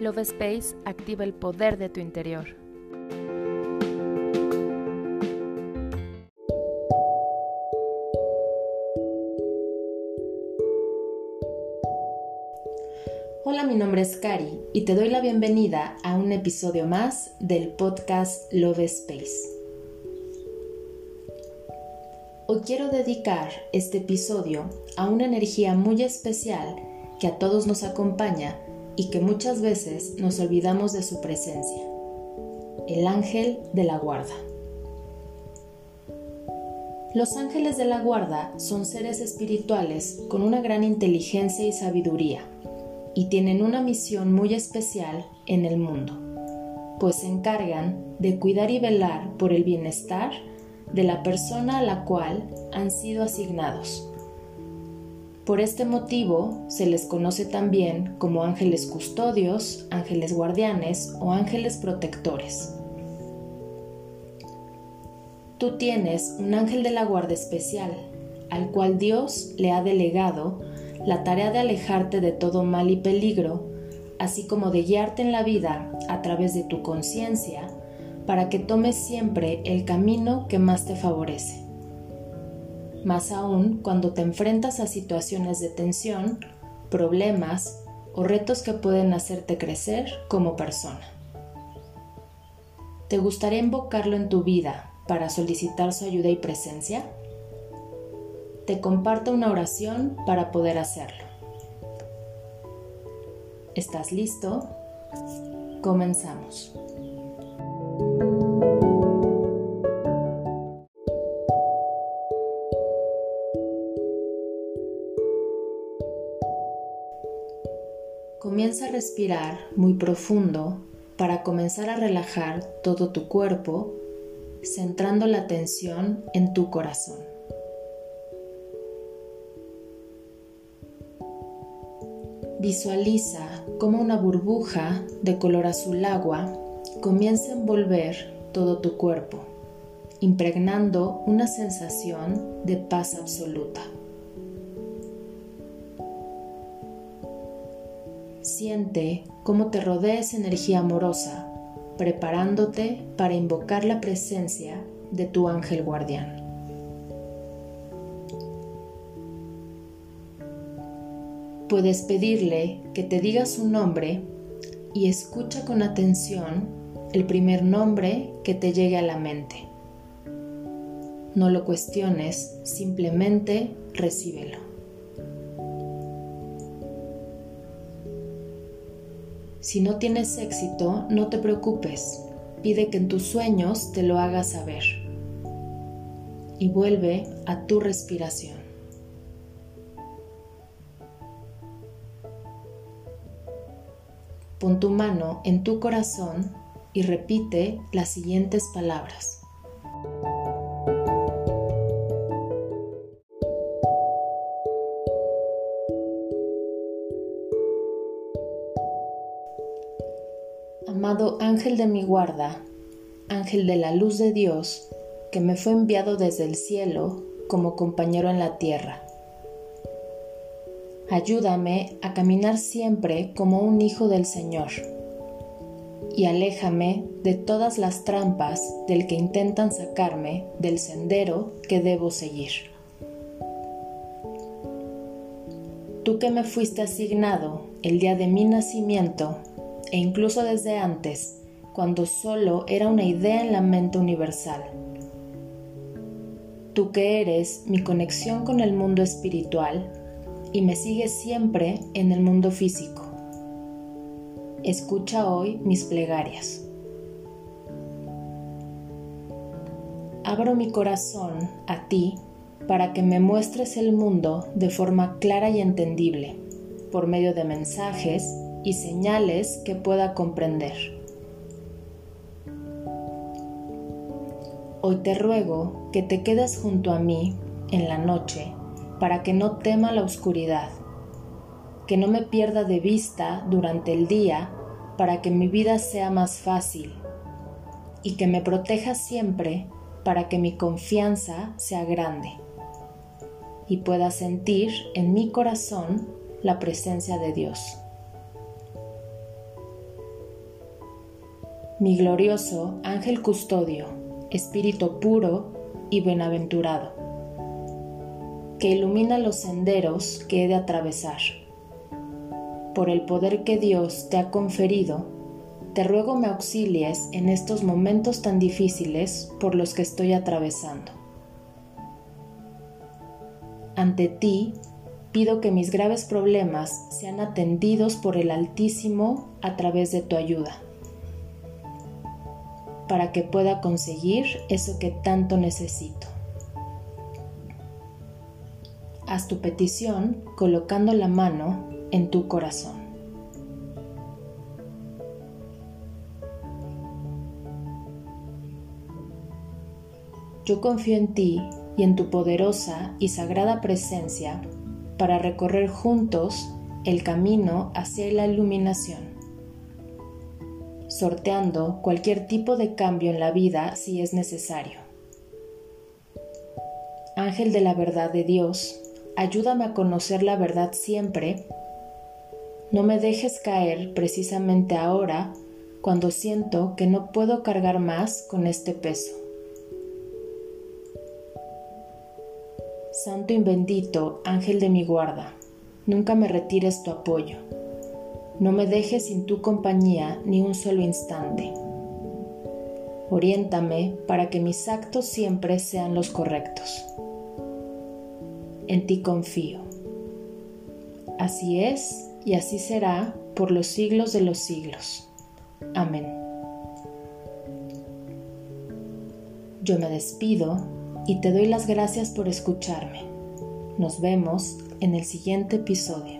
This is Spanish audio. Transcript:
Love Space activa el poder de tu interior. Hola, mi nombre es Kari y te doy la bienvenida a un episodio más del podcast Love Space. Hoy quiero dedicar este episodio a una energía muy especial que a todos nos acompaña y que muchas veces nos olvidamos de su presencia, el ángel de la guarda. Los ángeles de la guarda son seres espirituales con una gran inteligencia y sabiduría y tienen una misión muy especial en el mundo, pues se encargan de cuidar y velar por el bienestar de la persona a la cual han sido asignados por este motivo se les conoce también como ángeles custodios, ángeles guardianes o ángeles protectores. Tú tienes un ángel de la guarda especial, al cual Dios le ha delegado la tarea de alejarte de todo mal y peligro, así como de guiarte en la vida a través de tu conciencia, para que tomes siempre el camino que más te favorece más aún cuando te enfrentas a situaciones de tensión, problemas o retos que pueden hacerte crecer como persona. ¿Te gustaría invocarlo en tu vida para solicitar su ayuda y presencia? Te comparto una oración para poder hacerlo. ¿Estás listo? Comenzamos. Comienza a respirar muy profundo para comenzar a relajar todo tu cuerpo, centrando la atención en tu corazón. Visualiza cómo una burbuja de color azul agua comienza a envolver todo tu cuerpo, impregnando una sensación de paz absoluta. Siente cómo te rodea esa energía amorosa, preparándote para invocar la presencia de tu ángel guardián. Puedes pedirle que te diga su nombre y escucha con atención el primer nombre que te llegue a la mente. No lo cuestiones, simplemente recíbelo. Si no tienes éxito, no te preocupes. Pide que en tus sueños te lo hagas saber. Y vuelve a tu respiración. Pon tu mano en tu corazón y repite las siguientes palabras. Amado ángel de mi guarda, ángel de la luz de Dios, que me fue enviado desde el cielo como compañero en la tierra. Ayúdame a caminar siempre como un hijo del Señor y aléjame de todas las trampas del que intentan sacarme del sendero que debo seguir. Tú que me fuiste asignado el día de mi nacimiento e incluso desde antes, cuando solo era una idea en la mente universal. Tú que eres mi conexión con el mundo espiritual y me sigues siempre en el mundo físico. Escucha hoy mis plegarias. Abro mi corazón a ti para que me muestres el mundo de forma clara y entendible, por medio de mensajes, y señales que pueda comprender. Hoy te ruego que te quedes junto a mí en la noche para que no tema la oscuridad, que no me pierda de vista durante el día para que mi vida sea más fácil y que me proteja siempre para que mi confianza sea grande y pueda sentir en mi corazón la presencia de Dios. Mi glorioso ángel custodio, espíritu puro y bienaventurado, que ilumina los senderos que he de atravesar. Por el poder que Dios te ha conferido, te ruego me auxilies en estos momentos tan difíciles por los que estoy atravesando. Ante ti, pido que mis graves problemas sean atendidos por el Altísimo a través de tu ayuda, para que pueda conseguir eso que tanto necesito. Haz tu petición colocando la mano en tu corazón. Yo confío en ti y en tu poderosa y sagrada presencia para recorrer juntos el camino hacia la iluminación, sorteando cualquier tipo de cambio en la vida si es necesario. Ángel de la verdad de Dios, ayúdame a conocer la verdad siempre. No me dejes caer precisamente ahora cuando siento que no puedo cargar más con este peso. Santo y bendito, ángel de mi guarda, nunca me retires tu apoyo. No me dejes sin tu compañía ni un solo instante. Oriéntame para que mis actos siempre sean los correctos. En ti confío. Así es y así será por los siglos de los siglos. Amén. Yo me despido y te doy las gracias por escucharme. Nos vemos en el siguiente episodio.